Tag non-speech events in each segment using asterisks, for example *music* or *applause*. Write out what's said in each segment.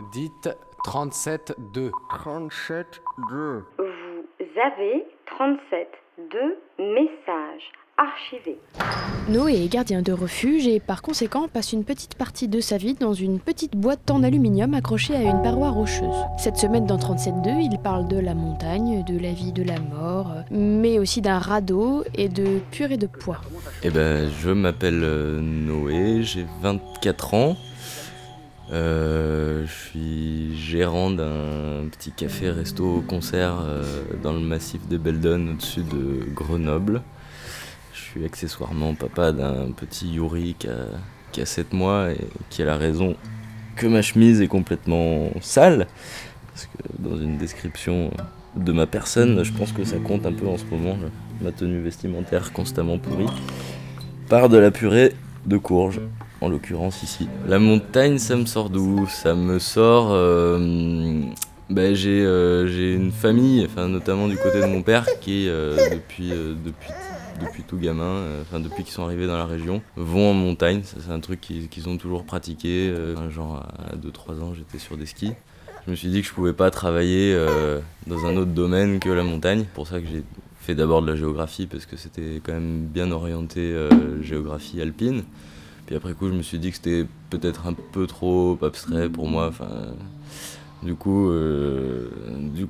Dites 37-2. 37 2. Vous avez 37 de messages archivés. Noé est gardien de refuge et par conséquent passe une petite partie de sa vie dans une petite boîte en aluminium accrochée à une paroi rocheuse. Cette semaine dans 37.2, il parle de la montagne, de la vie, de la mort, mais aussi d'un radeau et de purée de pois. Eh ben, je m'appelle euh, Noé, j'ai 24 ans. Euh, je suis gérant d'un petit café resto concert euh, dans le massif de Beldon au-dessus de Grenoble. Je suis accessoirement papa d'un petit Yuri qui a, qui a 7 mois et qui a la raison que ma chemise est complètement sale. Parce que dans une description de ma personne, je pense que ça compte un peu en ce moment, ma tenue vestimentaire constamment pourrie. Par de la purée de courge, en l'occurrence ici. La montagne, ça me sort d'où? Ça me sort. euh, ben, j'ai euh, j'ai une famille, enfin, notamment du côté de mon père, qui euh, depuis, depuis, depuis tout gamin, enfin depuis qu'ils sont arrivés dans la région, vont en montagne. C'est un truc qu'ils qu'ils ont toujours pratiqué. genre à 2-3 ans, j'étais sur des skis. Je me suis dit que je pouvais pas travailler dans un autre domaine que la montagne. C'est pour ça que j'ai fait d'abord de la géographie parce que c'était quand même bien orienté géographie alpine. Puis après coup, je me suis dit que c'était peut-être un peu trop abstrait pour moi. Enfin, du coup, euh,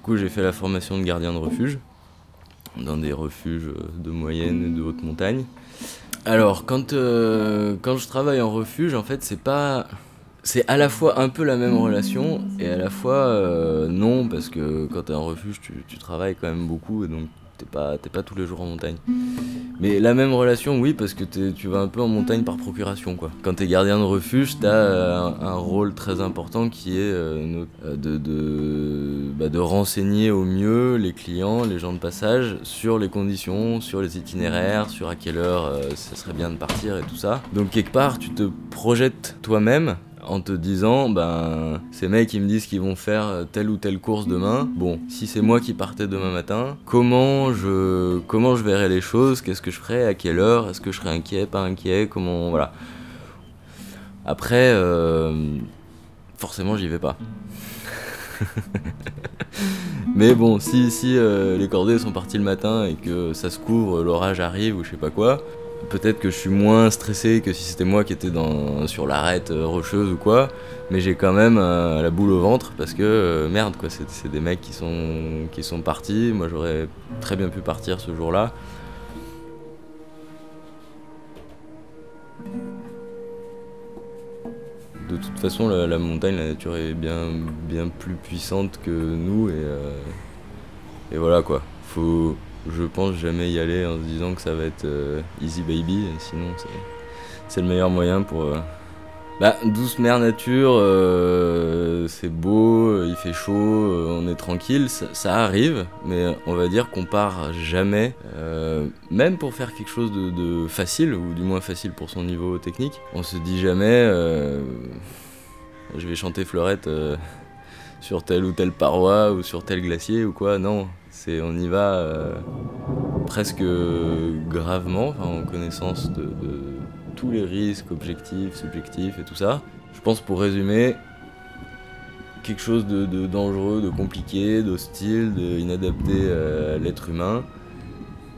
coup, j'ai fait la formation de gardien de refuge dans des refuges de moyenne et de haute montagne. Alors, quand, euh, quand je travaille en refuge, en fait, c'est pas. C'est à la fois un peu la même relation et à la fois euh, non, parce que quand t'es en refuge, tu, travailles quand même beaucoup et donc t'es pas, pas tous les jours en montagne. Mais la même relation, oui, parce que tu vas un peu en montagne par procuration, quoi. Quand t'es gardien de refuge, t'as euh, un, un rôle très important qui est euh, euh, de, bah, de renseigner au mieux les clients, les gens de passage, sur les conditions, sur les itinéraires, sur à quelle heure ça serait bien de partir et tout ça. Donc quelque part, tu te projettes toi-même en te disant, ben, ces mecs ils me disent qu'ils vont faire telle ou telle course demain. Bon, si c'est moi qui partais demain matin, comment je, comment verrais les choses? Qu'est-ce que je ferais? À quelle heure? Est-ce que je serais inquiet, pas inquiet? Comment, voilà. Après, euh, forcément, j'y vais pas. *laughs* Mais bon, si, si euh, les cordées sont parties le matin et que ça se couvre, l'orage arrive ou je sais pas quoi, peut-être que je suis moins stressé que si c'était moi qui étais sur l'arête euh, rocheuse ou quoi, mais j'ai quand même euh, la boule au ventre parce que euh, merde quoi, c'est des mecs qui sont, qui sont partis, moi j'aurais très bien pu partir ce jour-là. De toute façon, la, montagne, la nature est bien, bien plus puissante que nous et, et voilà quoi. Faut, je pense, jamais y aller en se disant que ça va être euh, easy baby, sinon c'est, le meilleur moyen pour. euh, Bah, douce mère nature, euh, c'est beau, il fait chaud, on est tranquille, ça, arrive, mais on va dire qu'on part jamais, même pour faire quelque chose de, facile, ou du moins facile pour son niveau technique, on se dit jamais, je vais chanter fleurette sur telle ou telle paroi, ou sur tel glacier, ou quoi, non, c'est on y va euh, presque gravement, en connaissance de, tous les risques objectifs, subjectifs et tout ça. Je pense pour résumer, quelque chose de, dangereux, de compliqué, d'hostile, d'inadapté à l'être humain.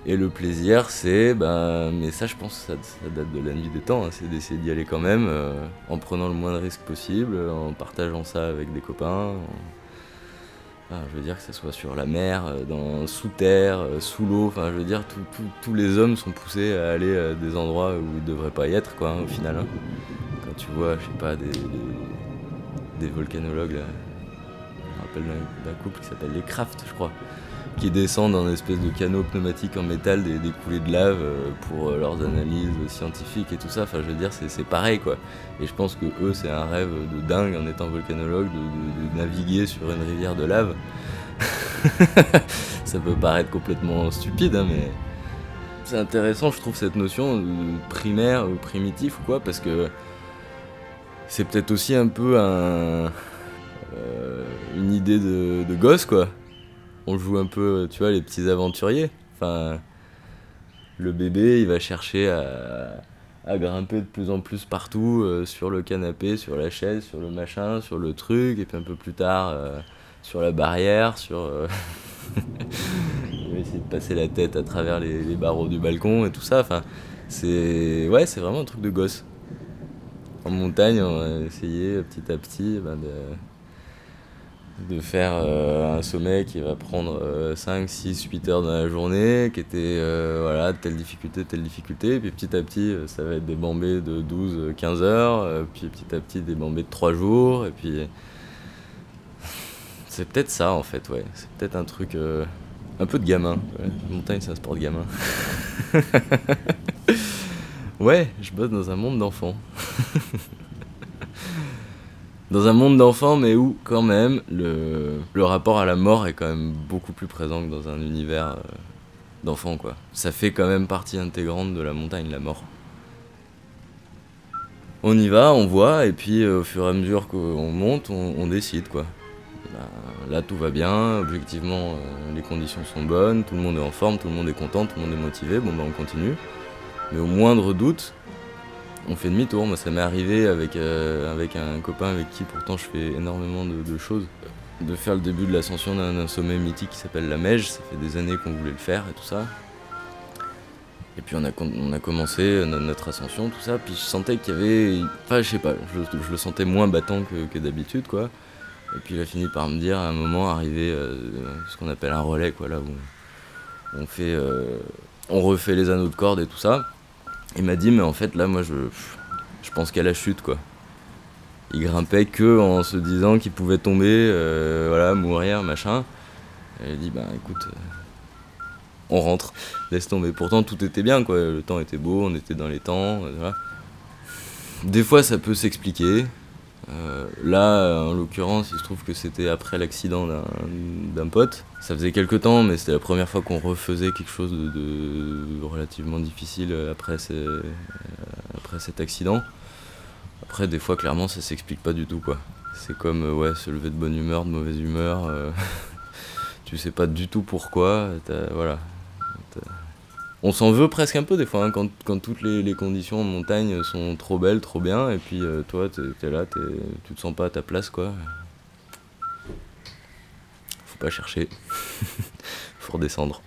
Et le plaisir, c'est, ben, mais ça je pense ça, date de la nuit des temps, hein, c'est d'essayer d'y aller quand même, euh, en prenant le moins de risques possible, en partageant ça avec des copains. Je veux dire que ce soit sur la mer, euh, dans, sous terre, euh, sous l'eau, enfin je veux dire tout- tous les hommes sont poussés à aller à des endroits où ils devraient pas y être quoi hein, au final. hein. Quand tu vois, je sais pas, des, volcanologues là, je me rappelle d'un couple qui s'appelle les Kraft je crois, qui descendent une espèce de canot pneumatique en métal des, coulées de lave euh, pour euh, leurs analyses scientifiques et tout ça, enfin je veux dire c'est pareil quoi. Et je pense que eux c'est un rêve de dingue en étant volcanologue de, naviguer sur une rivière de lave. *laughs* ça peut paraître complètement stupide hein, mais c'est intéressant je trouve cette notion primaire ou primitif ou quoi parce que c'est peut-être aussi un peu un, euh, une idée de gosse quoi. On joue un peu, tu vois, les petits aventuriers. Enfin, le bébé, il va chercher à, grimper de plus en plus partout, euh, sur le canapé, sur la chaise, sur le machin, sur le truc, et puis un peu plus tard euh, sur la barrière, sur... euh, *laughs* il va essayer de passer la tête à travers les, barreaux du balcon et tout ça. C'est... Ouais, c'est vraiment un truc de gosse. En montagne, on a essayé petit à petit ben, de, de faire euh, un sommet qui va prendre euh, 5, 6, 8 heures dans la journée, qui était euh, voilà, telle difficulté, telle difficulté. Et puis petit à petit, euh, ça va être des bambées de 12, 15 heures, puis petit à petit des bambées de 3 jours. Et puis *laughs* c'est peut-être ça en fait, ouais. C'est peut-être un truc un peu de gamin. ouais. Montagne, c'est un sport de gamin. *laughs* ouais, je bosse dans un monde d'enfants. *laughs* dans un monde d'enfants, mais où quand même le, le rapport à la mort est quand même beaucoup plus présent que dans un univers euh, d'enfants, quoi. Ça fait quand même partie intégrante de la montagne, la mort. On y va, on voit, et puis euh, au fur et à mesure qu'on monte, on, décide, quoi. Bah, là, tout va bien, objectivement, euh, les conditions sont bonnes, tout le monde est en forme, tout le monde est content, tout le monde est motivé, bon, bah on continue. Mais au moindre doute, on fait demi-tour. Moi, ça m'est arrivé avec, euh, avec un copain avec qui pourtant je fais énormément de, choses. De faire le début de l'ascension d'un sommet mythique qui s'appelle la Meige. Ça fait des années qu'on voulait le faire et tout ça. Et puis on a, commencé euh, no- notre ascension, tout ça. Puis je sentais qu'il y avait. Enfin, je sais pas, je, le sentais moins battant que, d'habitude, quoi. Et puis il a fini par me dire à un moment, arrivé euh, ce qu'on appelle un relais, quoi, là où on on refait les anneaux de corde et tout ça. Il m'a dit, mais en fait, là, moi, je, je pense qu'à la chute, quoi. Il grimpait que en se disant qu'il pouvait tomber, euh, voilà, mourir, machin. Et il dit, bah écoute, euh, on rentre, laisse tomber. Pourtant, tout était bien, quoi. Le temps était beau, on était dans les temps, euh, voilà. Des fois, ça peut s'expliquer. Euh, là, en l'occurrence, il se trouve que c'était après l'accident d'un- pote. Ça faisait quelques temps, mais c'était la première fois qu'on refaisait quelque chose de, relativement difficile euh, après cet accident. Après, des fois, clairement, ça s'explique pas du tout, quoi. C'est comme, euh, ouais, se lever de bonne humeur, de mauvaise humeur. *laughs* tu sais pas du tout pourquoi. Voilà. On s'en veut presque un peu des fois, hein, quand, toutes les, conditions en montagne sont trop belles, trop bien, et puis euh, toi, t'es es là, tu te sens pas à ta place, quoi. Faut pas chercher. *laughs* faut redescendre.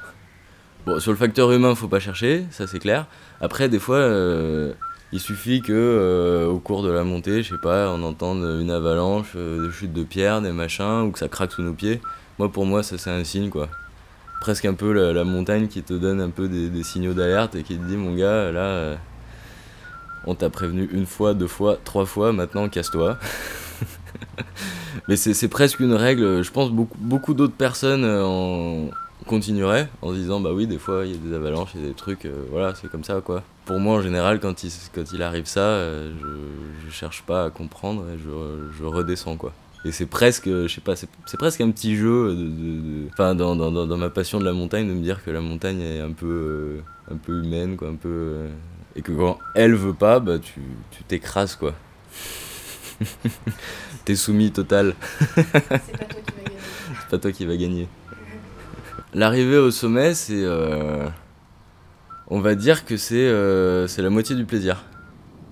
Bon, sur le facteur humain, faut pas chercher, ça c'est clair. Après, des fois, euh, il suffit que euh, au cours de la montée, je sais pas, on entende une avalanche, des chutes de pierres, des machins, ou que ça craque sous nos pieds. Moi, pour moi, ça c'est un signe, quoi. Presque un peu la, montagne qui te donne un peu des, signaux d'alerte et qui te dit, mon gars, là, euh, on t'a prévenu une fois, deux fois, trois fois, maintenant casse-toi. *laughs* Mais c'est presque une règle, je pense beaucoup, beaucoup d'autres personnes euh, en continueraient en se disant bah oui des fois il y a des avalanches, il y a des trucs, euh, voilà c'est comme ça quoi. Pour moi en général quand il, arrive ça, je, cherche pas à comprendre et je redescends quoi. Et c'est presque, euh, je sais pas, c'est presque un petit jeu de, de- de- enfin dans, dans, dans, ma passion de la montagne de me dire que la montagne est un peu, euh, un peu humaine quoi, un peu euh, et que quand elle veut pas, bah tu tu t'écrases quoi. *laughs* T'es soumis total. *laughs* C'est pas toi qui va gagner. L'arrivée au sommet, c'est. euh, on va dire que c'est c'est la moitié du plaisir.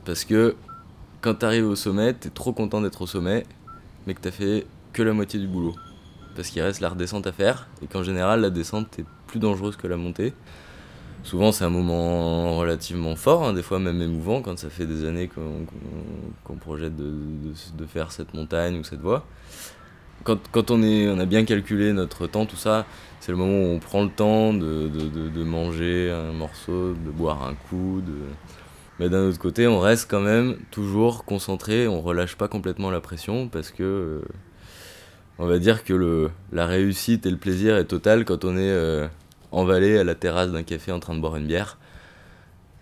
Parce que quand t'arrives au sommet, t'es trop content d'être au sommet, mais que t'as fait que la moitié du boulot. Parce qu'il reste la redescente à faire, et qu'en général, la descente est plus dangereuse que la montée. Souvent, c'est un moment relativement fort, hein, des fois même émouvant, quand ça fait des années qu'on projette de, faire cette montagne ou cette voie. Quand, quand on, est, on a bien calculé notre temps, tout ça, c'est le moment où on prend le temps de- de manger un morceau, de boire un coup. De... Mais d'un autre côté, on reste quand même toujours concentré, on relâche pas complètement la pression parce que euh, on va dire que le, la réussite et le plaisir est total quand on est euh, en vallée à la terrasse d'un café en train de boire une bière.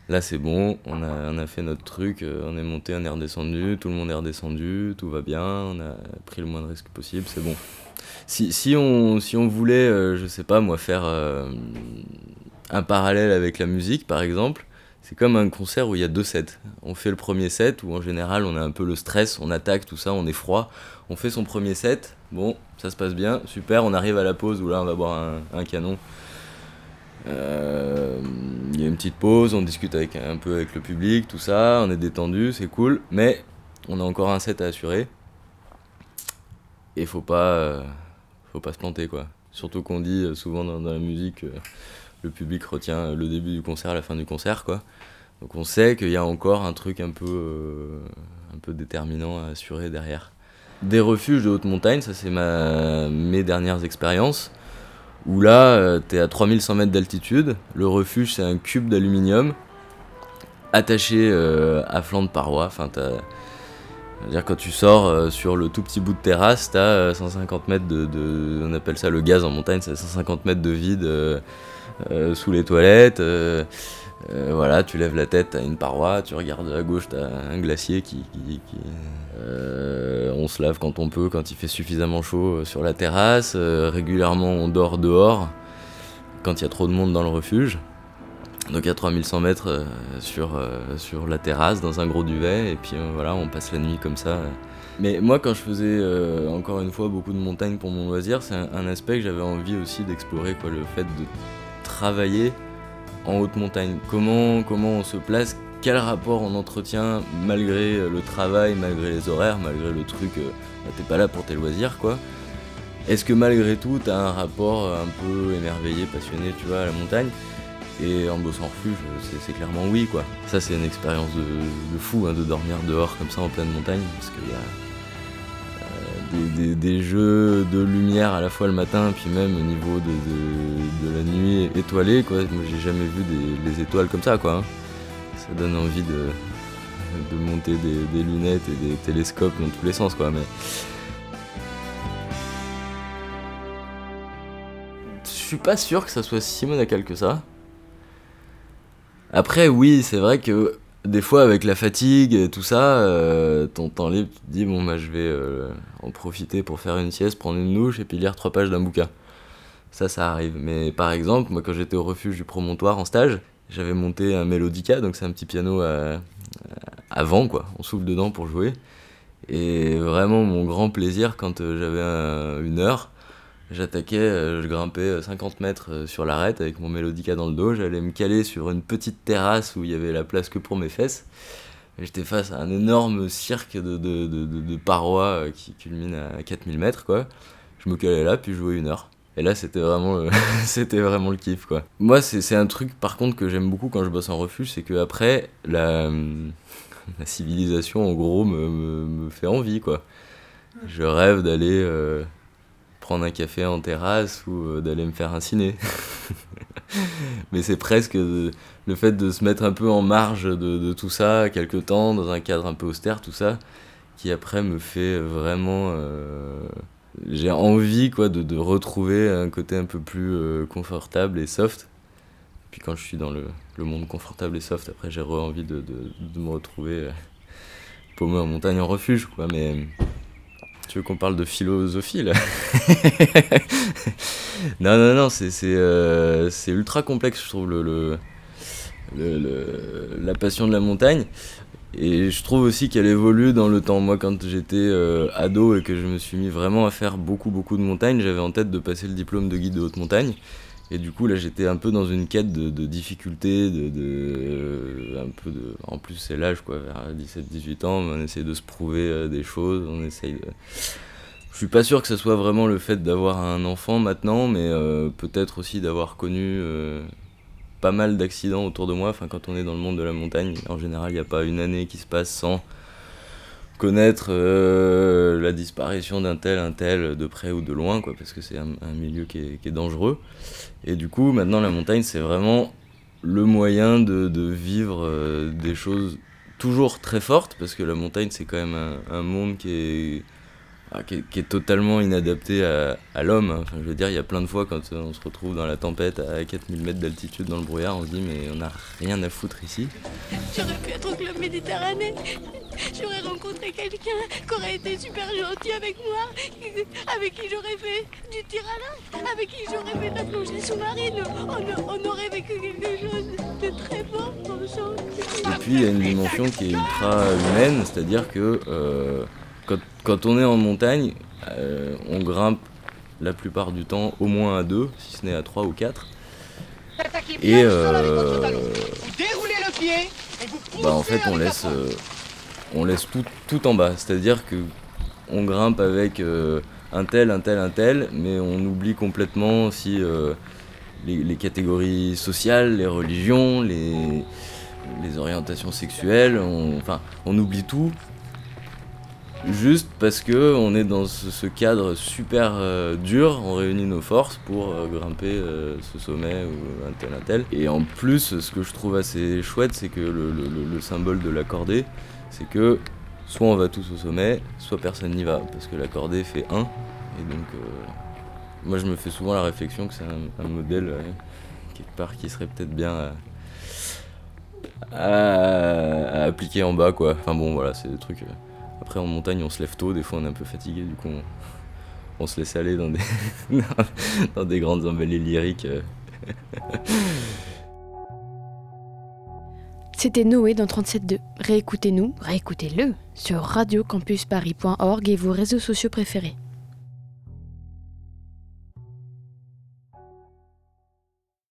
Là c'est bon, on a, on a fait notre truc, euh, on est monté, on est redescendu, tout le monde est redescendu, tout va bien, on a pris le moins de risques possible, c'est bon. Si, si, on, si on voulait, euh, je sais pas moi, faire euh, un parallèle avec la musique par exemple, c'est comme un concert où il y a deux sets. On fait le premier set où en général on a un peu le stress, on attaque, tout ça, on est froid. On fait son premier set, bon, ça se passe bien, super, on arrive à la pause où là on va boire un, canon. Euh, Il y a une petite pause, on discute avec, un peu avec le public, tout ça, on est détendu, c'est cool, mais on a encore un set à assurer. Et faut pas, euh, faut pas se planter quoi. Surtout qu'on dit euh, souvent dans, la musique, le public retient le début du concert, la fin du concert quoi. Donc on sait qu'il y a encore un truc un peu, euh, un peu déterminant à assurer derrière. Des refuges de haute montagne, ça c'est ma, mes dernières expériences. Où là, euh, t'es à 3100 mètres d'altitude. Le refuge, c'est un cube d'aluminium attaché euh, à flanc de paroi. Enfin, t'as- c'est-à-dire quand tu sors euh, sur le tout petit bout de terrasse, t'as euh, 150 mètres de, On appelle ça le gaz en montagne, c'est 150 mètres de vide euh, euh, sous les toilettes. euh, euh, voilà, tu lèves la tête, t'as une paroi, tu regardes à gauche, t'as un glacier qui. qui- euh, on se lave quand on peut, quand il fait suffisamment chaud euh, sur la terrasse. euh, régulièrement, on dort dehors quand il y a trop de monde dans le refuge. Donc à 3100 mètres euh, sur, euh, sur la terrasse, dans un gros duvet, et puis euh, voilà, on passe la nuit comme ça. Mais moi, quand je faisais encore une fois beaucoup de montagne pour mon loisir, c'est un, aspect que j'avais envie aussi d'explorer, quoi, le fait de travailler en haute montagne. Comment, comment on se place, quel rapport on entretient malgré le travail, malgré les horaires, malgré le truc, bah, t'es pas là pour tes loisirs quoi. Est-ce que malgré tout t'as un rapport un peu émerveillé, passionné, tu vois, à la montagne? Et en bossant en refuge, c'est- clairement oui quoi. Ça c'est une expérience de, fou hein, de dormir dehors comme ça en pleine montagne parce qu'il y a euh, des, jeux de lumière à la fois le matin puis même au niveau de, la nuit étoilée quoi. Moi j'ai jamais vu des, les étoiles comme ça quoi. hein. Ça donne envie de, monter des lunettes et des télescopes dans tous les sens quoi. Mais je suis pas sûr que ça soit si monacal que ça. Après, oui, c'est vrai que des fois, avec la fatigue et tout ça, euh, ton temps libre, tu te dis, bon, bah, je vais euh, en profiter pour faire une sieste, prendre une douche et puis lire trois pages d'un bouquin. Ça, ça arrive. Mais par exemple, moi, quand j'étais au refuge du promontoire en stage, j'avais monté un Melodica, donc c'est un petit piano à, à vent, quoi. On souffle dedans pour jouer. Et vraiment, mon grand plaisir, quand euh, j'avais un- une heure, J'attaquais, euh, je grimpais euh, 50 mètres euh, sur l'arête avec mon mélodica dans le dos, j'allais me caler sur une petite terrasse où il y avait la place que pour mes fesses. J'étais face à un énorme cirque de, de, de, parois euh, qui culmine à 4000 mètres, quoi. Je me calais là, puis je jouais une heure. Et là, c'était vraiment, le- *laughs* c'était vraiment le kiff, quoi. Moi, c'est un truc, par contre, que j'aime beaucoup quand je bosse en refuge, c'est que après, la, *laughs* la civilisation, en gros, me, me, fait envie, quoi. Je rêve d'aller euh, prendre un café en terrasse ou euh, d'aller me faire un ciné. *laughs* Mais c'est presque de- le fait de se mettre un peu en marge de, tout ça, quelque temps, dans un cadre un peu austère, tout ça, qui après me fait vraiment... euh, J'ai envie quoi, de, retrouver un côté un peu plus euh, confortable et soft. Puis quand je suis dans le, le monde confortable et soft, après j'ai envie de, de, de me retrouver euh, paumé en montagne en refuge. Quoi. Mais tu veux qu'on parle de philosophie là *laughs* Non, non, non, c'est euh, ultra complexe, je trouve, le- le- la passion de la montagne. Et je trouve aussi qu'elle évolue dans le temps. Moi, quand j'étais euh, ado et que je me suis mis vraiment à faire beaucoup, beaucoup de montagne, j'avais en tête de passer le diplôme de guide de haute montagne. Et du coup, là, j'étais un peu dans une quête de, de difficulté, de, de- un peu de, en plus, c'est l'âge, quoi, vers 17-18 ans, on essaye de se prouver euh, des choses, on essaye de... Je suis pas sûr que ce soit vraiment le fait d'avoir un enfant maintenant, mais euh, peut-être aussi d'avoir connu euh, pas mal d'accidents autour de moi. Enfin, quand on est dans le monde de la montagne, en général, il n'y a pas une année qui se passe sans connaître euh, la disparition d'un tel, un tel, de près ou de loin, quoi, parce que c'est un, un milieu qui est, dangereux. Et du coup, maintenant, la montagne, c'est vraiment le moyen de, vivre euh, des choses toujours très fortes, parce que la montagne, c'est quand même un, monde qui est, qui est, qui est totalement inadapté à, à l'homme. Enfin, je veux dire, il y a plein de fois quand euh, on se retrouve dans la tempête à 4000 mètres d'altitude dans le brouillard, on se dit, mais on n'a rien à foutre ici. J'aurais pu être au club Méditerranée. J'aurais rencontré quelqu'un qui aurait été super gentil avec moi, avec qui j'aurais fait du tir à l'arc, avec qui j'aurais fait de la plongée sous-marine. On, on aurait vécu quelque chose de très fort ensemble. Et puis il y a une dimension qui est ultra humaine, c'est-à-dire que euh, quand, quand on est en montagne, euh, on grimpe la plupart du temps au moins à deux, si ce n'est à trois ou quatre. Et euh, bah, en fait, on laisse, euh, on laisse tout, tout en bas. C'est-à-dire que on grimpe avec euh, un tel, un tel, un tel, mais on oublie complètement aussi euh, les, les catégories sociales, les religions, les, les orientations sexuelles. On, enfin, on oublie tout juste parce que on est dans ce, cadre super euh, dur, on réunit nos forces pour euh, grimper euh, ce sommet ou un tel un tel. Et en plus, ce que je trouve assez chouette, c'est que le, le- le- le symbole de la cordée, c'est que soit on va tous au sommet, soit personne n'y va, parce que la cordée fait 1. Et donc, moi je me fais souvent la réflexion que c'est un, modèle quelque part qui serait peut-être bien à- à appliquer en bas, quoi. Enfin bon, voilà, c'est des trucs. Après, en montagne, on se lève tôt, des fois on est un peu fatigué, du coup, on, on se laisse aller dans des, *laughs* dans des grandes emballées lyriques. euh. C'était Noé dans 37.2. Réécoutez-nous, réécoutez-le sur radiocampusparis.org et vos réseaux sociaux préférés.